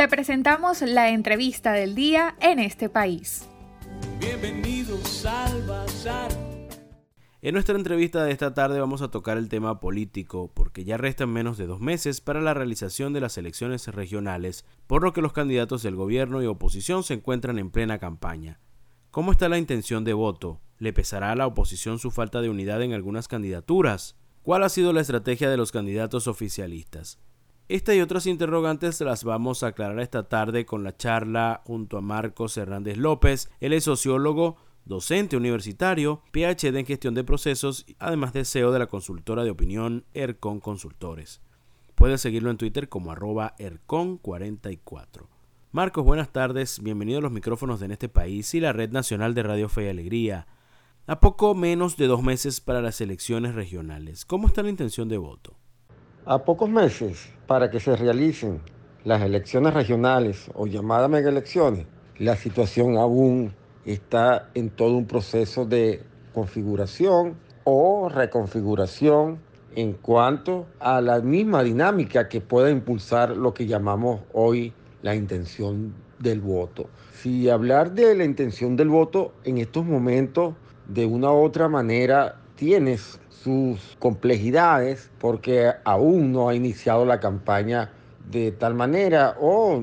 Te presentamos la entrevista del día en este país. Bienvenidos al Bazar. En nuestra entrevista de esta tarde vamos a tocar el tema político, porque ya restan menos de dos meses para la realización de las elecciones regionales, por lo que los candidatos del gobierno y oposición se encuentran en plena campaña. ¿Cómo está la intención de voto? ¿Le pesará a la oposición su falta de unidad en algunas candidaturas? ¿Cuál ha sido la estrategia de los candidatos oficialistas? Esta y otras interrogantes las vamos a aclarar esta tarde con la charla junto a Marcos Hernández López. Él es sociólogo, docente universitario, PhD en gestión de procesos, además de CEO de la consultora de opinión ERCON Consultores. Puedes seguirlo en Twitter como arroba ERCON44. Marcos, buenas tardes, bienvenido a los micrófonos de En este país y la Red Nacional de Radio Fe y Alegría. A poco menos de dos meses para las elecciones regionales, ¿cómo está la intención de voto? A pocos meses para que se realicen las elecciones regionales o llamadas mega elecciones, la situación aún está en todo un proceso de configuración o reconfiguración en cuanto a la misma dinámica que pueda impulsar lo que llamamos hoy la intención del voto. Si hablar de la intención del voto en estos momentos de una u otra manera tienes sus complejidades porque aún no ha iniciado la campaña de tal manera o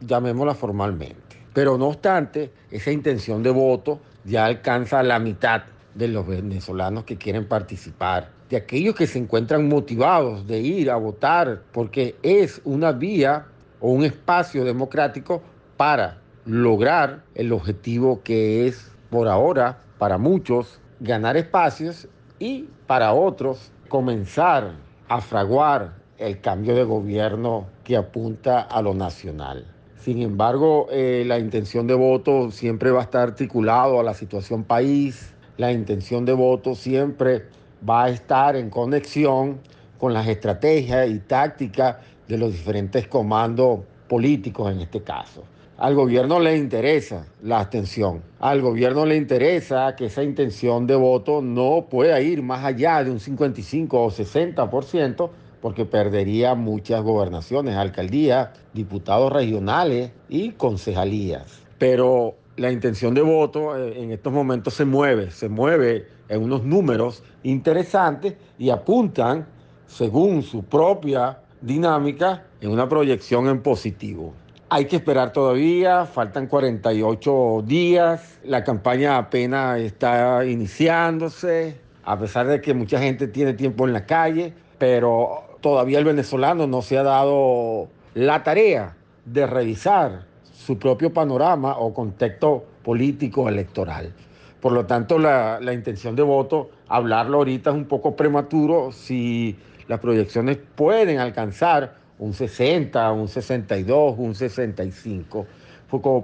llamémosla formalmente. Pero no obstante, esa intención de voto ya alcanza la mitad de los venezolanos que quieren participar, de aquellos que se encuentran motivados de ir a votar porque es una vía o un espacio democrático para lograr el objetivo que es por ahora para muchos ganar espacios y para otros comenzar a fraguar el cambio de gobierno que apunta a lo nacional. Sin embargo, eh, la intención de voto siempre va a estar articulado a la situación país, la intención de voto siempre va a estar en conexión con las estrategias y tácticas de los diferentes comandos políticos en este caso. Al gobierno le interesa la abstención. Al gobierno le interesa que esa intención de voto no pueda ir más allá de un 55 o 60% porque perdería muchas gobernaciones, alcaldías, diputados regionales y concejalías. Pero la intención de voto eh, en estos momentos se mueve, se mueve en unos números interesantes y apuntan, según su propia dinámica, en una proyección en positivo. Hay que esperar todavía, faltan 48 días, la campaña apenas está iniciándose, a pesar de que mucha gente tiene tiempo en la calle, pero todavía el venezolano no se ha dado la tarea de revisar su propio panorama o contexto político electoral. Por lo tanto, la, la intención de voto, hablarlo ahorita es un poco prematuro si las proyecciones pueden alcanzar un 60, un 62, un 65,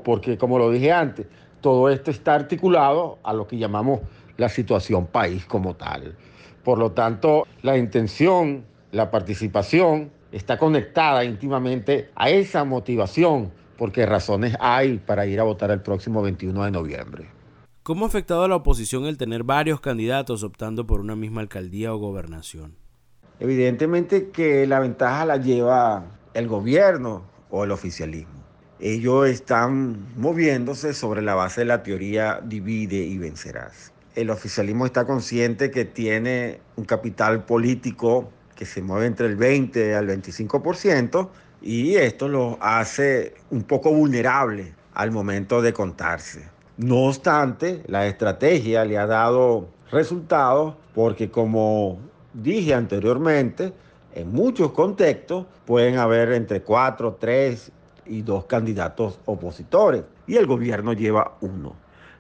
porque como lo dije antes, todo esto está articulado a lo que llamamos la situación país como tal. Por lo tanto, la intención, la participación está conectada íntimamente a esa motivación, porque razones hay para ir a votar el próximo 21 de noviembre. ¿Cómo ha afectado a la oposición el tener varios candidatos optando por una misma alcaldía o gobernación? Evidentemente que la ventaja la lleva el gobierno o el oficialismo. Ellos están moviéndose sobre la base de la teoría divide y vencerás. El oficialismo está consciente que tiene un capital político que se mueve entre el 20 al 25% y esto lo hace un poco vulnerable al momento de contarse. No obstante, la estrategia le ha dado resultados porque como dije anteriormente, en muchos contextos pueden haber entre cuatro, tres y dos candidatos opositores y el gobierno lleva uno.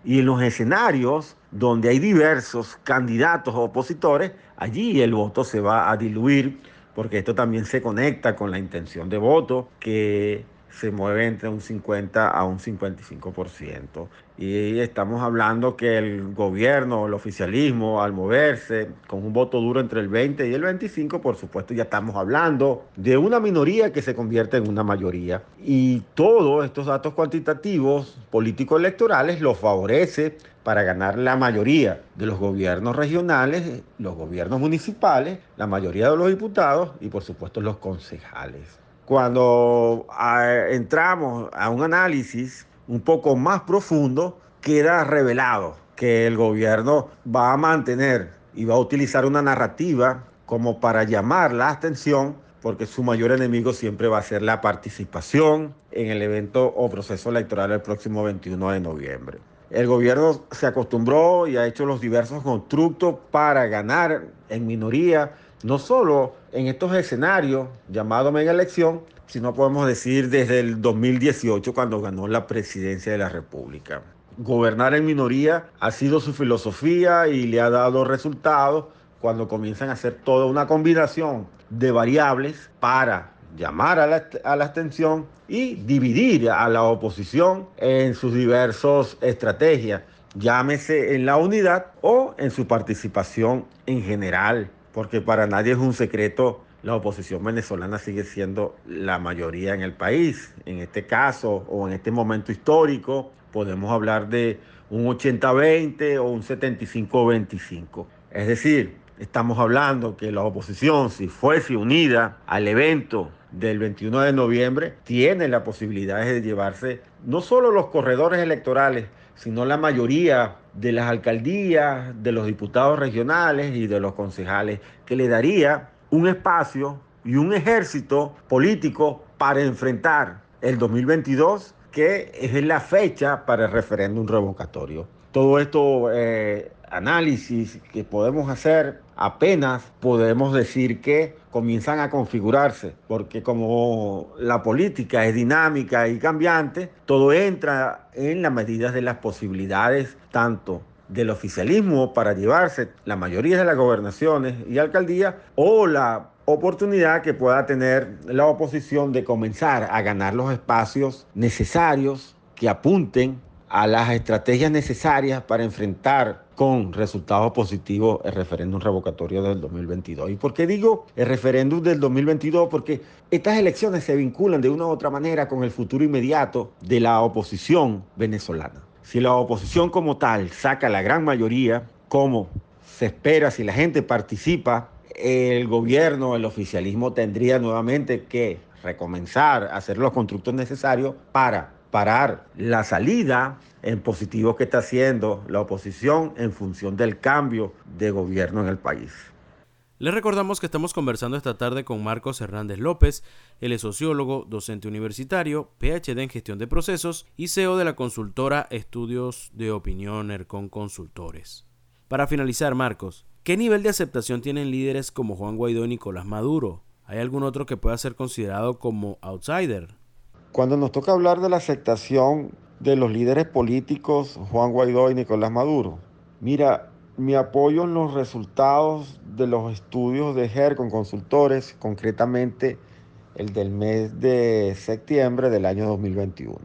Y en los escenarios donde hay diversos candidatos opositores, allí el voto se va a diluir porque esto también se conecta con la intención de voto que se mueve entre un 50 a un 55%. Y estamos hablando que el gobierno, el oficialismo, al moverse con un voto duro entre el 20 y el 25, por supuesto ya estamos hablando de una minoría que se convierte en una mayoría. Y todos estos datos cuantitativos político-electorales los favorece para ganar la mayoría de los gobiernos regionales, los gobiernos municipales, la mayoría de los diputados y por supuesto los concejales. Cuando entramos a un análisis un poco más profundo, queda revelado que el gobierno va a mantener y va a utilizar una narrativa como para llamar la atención, porque su mayor enemigo siempre va a ser la participación en el evento o proceso electoral el próximo 21 de noviembre. El gobierno se acostumbró y ha hecho los diversos constructos para ganar en minoría, no solo en estos escenarios llamados mega elección, sino podemos decir desde el 2018 cuando ganó la presidencia de la República. Gobernar en minoría ha sido su filosofía y le ha dado resultados cuando comienzan a hacer toda una combinación de variables para llamar a la, a la y dividir a la oposición en sus diversas estrategias, llámese en la unidad o en su participación en general, porque para nadie es un secreto la oposición venezolana sigue siendo la mayoría en el país. En este caso o en este momento histórico podemos hablar de un 80-20 o un 75-25. Es decir, estamos hablando que la oposición, si fuese unida al evento del 21 de noviembre, tiene la posibilidad de llevarse no solo los corredores electorales, sino la mayoría de las alcaldías, de los diputados regionales y de los concejales, que le daría un espacio y un ejército político para enfrentar el 2022, que es la fecha para el referéndum revocatorio. Todo esto eh, análisis que podemos hacer apenas podemos decir que comienzan a configurarse, porque como la política es dinámica y cambiante, todo entra en las medidas de las posibilidades tanto del oficialismo para llevarse la mayoría de las gobernaciones y alcaldías o la oportunidad que pueda tener la oposición de comenzar a ganar los espacios necesarios que apunten a las estrategias necesarias para enfrentar con resultados positivos el referéndum revocatorio del 2022. ¿Y por qué digo el referéndum del 2022? Porque estas elecciones se vinculan de una u otra manera con el futuro inmediato de la oposición venezolana. Si la oposición como tal saca la gran mayoría, como se espera si la gente participa, el gobierno, el oficialismo tendría nuevamente que recomenzar a hacer los constructos necesarios para parar la salida en positivo que está haciendo la oposición en función del cambio de gobierno en el país. Les recordamos que estamos conversando esta tarde con Marcos Hernández López, él es sociólogo, docente universitario, PhD en gestión de procesos y CEO de la consultora Estudios de Opinión ERCON Consultores. Para finalizar, Marcos, ¿qué nivel de aceptación tienen líderes como Juan Guaidó y Nicolás Maduro? ¿Hay algún otro que pueda ser considerado como outsider? Cuando nos toca hablar de la aceptación de los líderes políticos Juan Guaidó y Nicolás Maduro, mira, mi apoyo en los resultados de los estudios de GER con consultores, concretamente el del mes de septiembre del año 2021.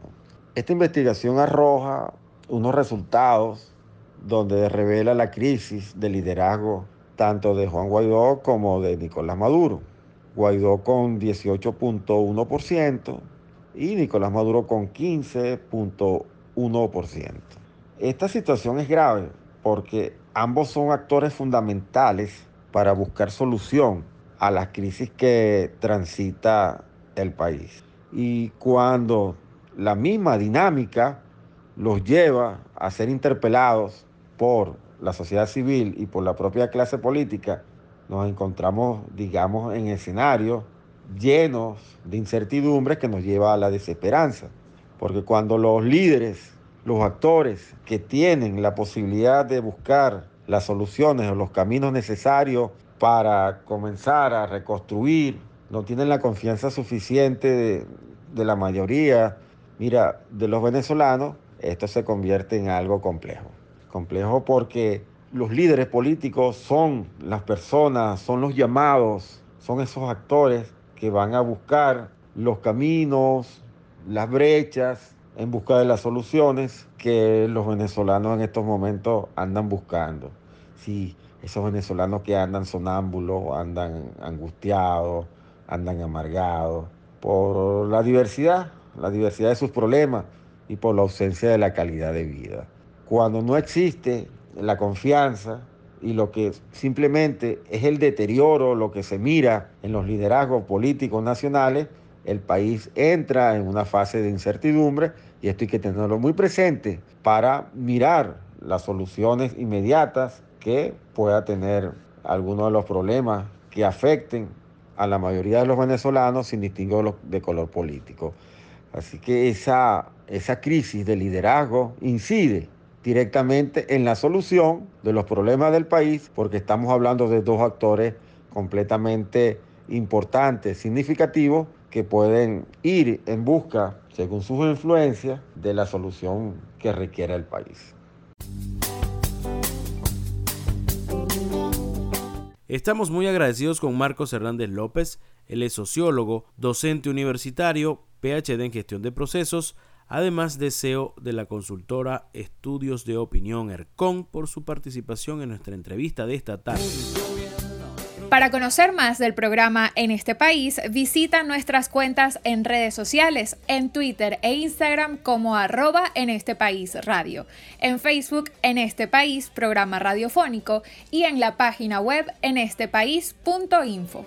Esta investigación arroja unos resultados donde revela la crisis de liderazgo tanto de Juan Guaidó como de Nicolás Maduro. Guaidó con 18.1% y Nicolás Maduro con 15.1%. Esta situación es grave porque ambos son actores fundamentales para buscar solución a las crisis que transita el país. Y cuando la misma dinámica los lleva a ser interpelados por la sociedad civil y por la propia clase política, nos encontramos, digamos, en escenarios llenos de incertidumbres que nos lleva a la desesperanza. Porque cuando los líderes, los actores que tienen la posibilidad de buscar las soluciones o los caminos necesarios para comenzar a reconstruir, no tienen la confianza suficiente de, la mayoría, mira, de los venezolanos, esto se convierte en algo complejo. Complejo porque los líderes políticos son las personas, son los llamados, son esos actores que van a buscar los caminos, las brechas, en busca de las soluciones que los venezolanos en estos momentos andan buscando. Sí, esos venezolanos que andan sonámbulos, andan angustiados, andan amargados por la diversidad, la diversidad de sus problemas y por la ausencia de la calidad de vida. Cuando no existe la confianza y lo que simplemente es el deterioro, lo que se mira en los liderazgos políticos nacionales, el país entra en una fase de incertidumbre y esto hay que tenerlo muy presente para mirar las soluciones inmediatas que pueda tener algunos de los problemas que afecten a la mayoría de los venezolanos sin distingo de color político. Así que esa, esa crisis de liderazgo incide directamente en la solución de los problemas del país porque estamos hablando de dos actores completamente importantes, significativos, que pueden ir en busca, según sus influencias, de la solución que requiere el país. Estamos muy agradecidos con Marcos Hernández López, él es sociólogo, docente universitario, PhD en gestión de procesos, además de CEO de la consultora Estudios de Opinión ERCON por su participación en nuestra entrevista de esta tarde. Para conocer más del programa en este país, visita nuestras cuentas en redes sociales, en Twitter e Instagram como arroba en este país radio, en Facebook en este país programa radiofónico y en la página web en estepaís.info.